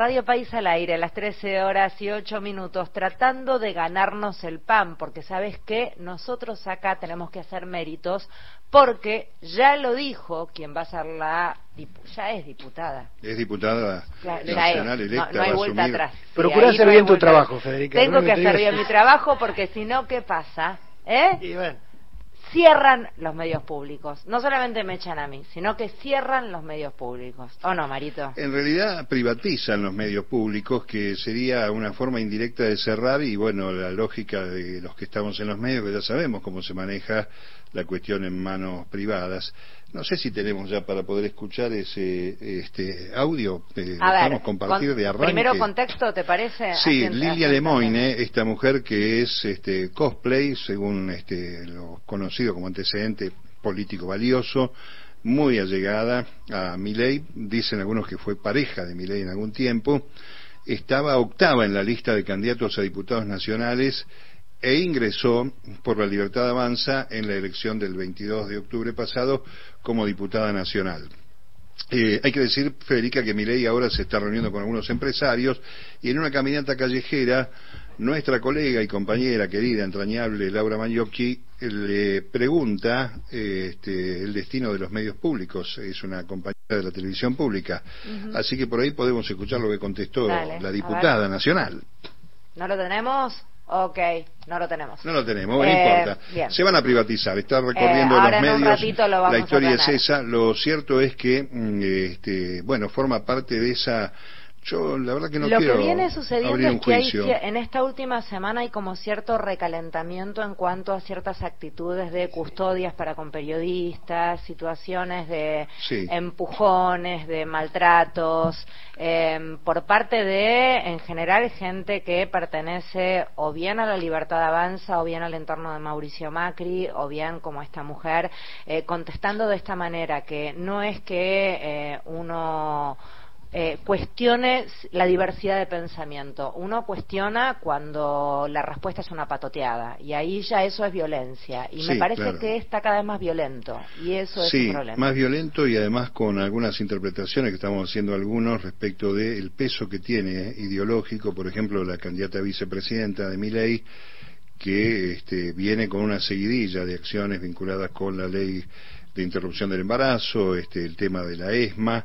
Radio País al aire, a las 13 horas y 8 minutos, tratando de ganarnos el pan, porque sabes que nosotros acá tenemos que hacer méritos, porque ya lo dijo quien va a ser la. ya es diputada. Es diputada nacional es. electa. No, no hay vuelta asumir- atrás. Procura hacer no bien tu trabajo. Federica. Tengo que hacer bien mi trabajo, porque si no, ¿qué pasa? ¿Eh? Y bueno, cierran los medios públicos. No solamente me echan a mí, sino que cierran los medios públicos. ¿O no, Marito? En realidad privatizan los medios públicos, que sería una forma indirecta de cerrar y bueno, la lógica de los que estamos en los medios, que ya sabemos cómo se maneja la cuestión en manos privadas. No sé si tenemos ya para poder escuchar ese este audio. eh, A ver, compartir con- de arranque. primero contexto, ¿te parece? Sí, Así- Lilia así Lemoyne, esta mujer que es este, cosplay, según este, lo conocido como antecedente político valioso, muy allegada a Milei, dicen algunos que fue pareja de Milei en algún tiempo, estaba octava en la lista de candidatos a diputados nacionales e ingresó por la Libertad Avanza en la elección del 22 de octubre pasado como diputada nacional. Eh, hay que decir, Federica, que Milei ahora se está reuniendo con algunos empresarios y en una caminata callejera, nuestra colega y compañera querida, entrañable, Laura Magliocchi, le pregunta eh, este, el destino de los medios públicos. Es una compañera de la televisión pública. Así que por ahí podemos escuchar lo que contestó Dale, la diputada nacional. ¿No lo tenemos? Ok, no lo tenemos. No lo tenemos, no Eh, importa. bien. Se van a privatizar, está recorriendo Eh, ahora los en medios. ratito lo vamos la a historia es esa. Lo cierto es que, mm, este, bueno, forma parte de esa. Yo, la verdad que no lo quiero que viene sucediendo es que hay en esta última semana hay como cierto recalentamiento en cuanto a ciertas actitudes de custodias para con periodistas, situaciones de Sí. empujones, de maltratos, em, por parte de, en general, gente que pertenece o bien a la Libertad Avanza o bien al entorno de Mauricio Macri o bien como esta mujer, eh, contestando de esta manera, que no es que eh, uno eh, cuestione la diversidad de pensamiento. Uno cuestiona cuando la respuesta es una patoteada y ahí ya eso es violencia. Y me parece claro. que está cada vez más violento y eso es Sí, un problema. más violento y además con algunas interpretaciones que estamos haciendo algunos respecto del peso que tiene eh, ideológico, por ejemplo, la candidata a vicepresidenta de Milei, que este, viene con una seguidilla de acciones vinculadas con la ley de interrupción del embarazo, este, el tema de la ESMA,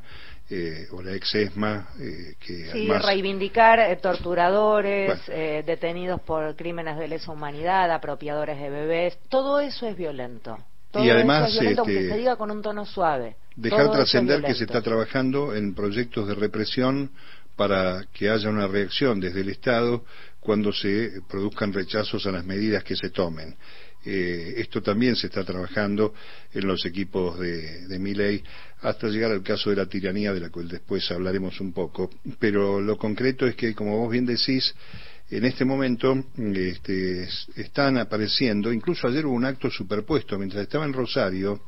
eh, o la ex-ESMA, eh, que Sí, además... reivindicar eh, torturadores, Bueno. eh, detenidos por crímenes de lesa humanidad, apropiadores de bebés, todo eso es violento. Todo Y además, eso es violento, este, aunque se diga con un tono suave. Dejar es trascender que se está trabajando en proyectos de represión para que haya una reacción desde el Estado cuando se produzcan rechazos a las medidas que se tomen. Eh, esto también se está trabajando en los equipos de, de Miley hasta llegar al caso de la tiranía de la cual después hablaremos un poco. Pero lo concreto es que, como vos bien decís, en este momento este, es- están apareciendo, incluso ayer hubo un acto superpuesto, mientras estaba en Rosario,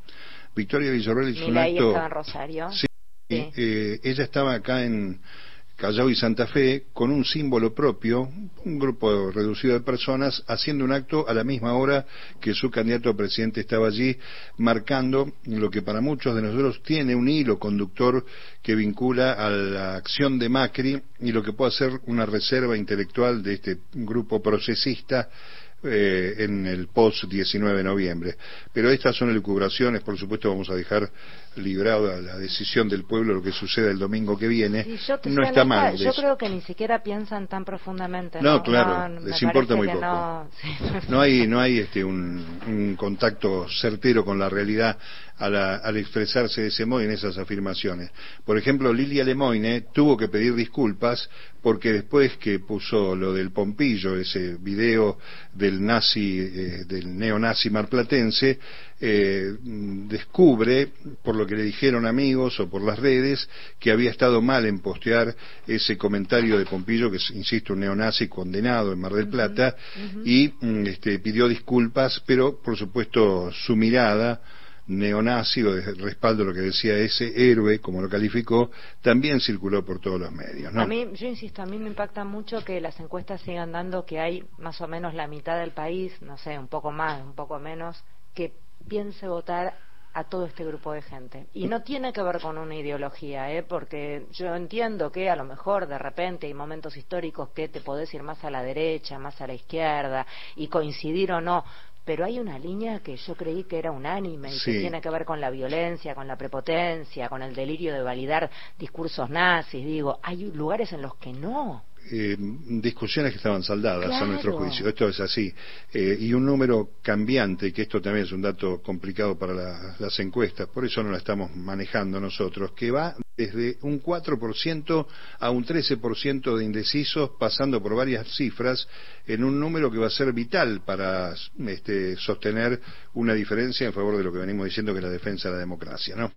Victoria Villarreal hizo un Milei acto... estaba en Rosario. Sí, Sí. eh, ella estaba acá en Callao y Santa Fe con un símbolo propio, un grupo reducido de personas, haciendo un acto a la misma hora que su candidato a presidente estaba allí, marcando lo que para muchos de nosotros tiene un hilo conductor que vincula a la acción de Macri y lo que puede ser una reserva intelectual de este grupo procesista eh, en el post 19 de noviembre. Pero estas son elucubraciones, por supuesto vamos a dejar librada la decisión del pueblo lo que suceda el domingo que viene. No está mal. Yo eso. creo que ni siquiera piensan tan profundamente. No, No, claro, No, les importa muy poco. No, sí. No hay, no hay este, un, un contacto certero con la realidad a la- al expresarse de ese modo en esas afirmaciones. Por ejemplo, Lilia Lemoyne tuvo que pedir disculpas porque después que puso lo del Pompillo, ese video del nazi, eh, del neonazi marplatense, eh, descubre, por lo que le dijeron amigos o por las redes, que había estado mal en postear ese comentario de Pompillo, que es, insisto, un neonazi condenado en Mar del Plata, y mm, este, pidió disculpas, pero por supuesto su mirada neonazi o de respaldo lo que decía ese héroe, como lo calificó, también circuló por todos los medios. ¿no? A mí, yo insisto, a mí me impacta mucho que las encuestas sigan dando que hay más o menos la mitad del país, no sé, un poco más, un poco menos, que piense votar a todo este grupo de gente. Y no tiene que ver con una ideología, ¿eh? porque yo entiendo que a lo mejor de repente hay momentos históricos que te podés ir más a la derecha, más a la izquierda y coincidir o no, pero hay una línea que yo creí que era unánime y que tiene que ver con la violencia, con la prepotencia, con el delirio de validar discursos nazis. Digo, hay lugares en los que no. Eh, discusiones que estaban saldadas a nuestro juicio. Esto es así. Eh, y un número cambiante, que esto también es un dato complicado para las encuestas, por eso no la estamos manejando nosotros, que va desde un 4% a un 13% de indecisos, pasando por varias cifras, en un número que va a ser vital para este, sostener una diferencia en favor de lo que venimos diciendo que es la defensa de la democracia. ¿no?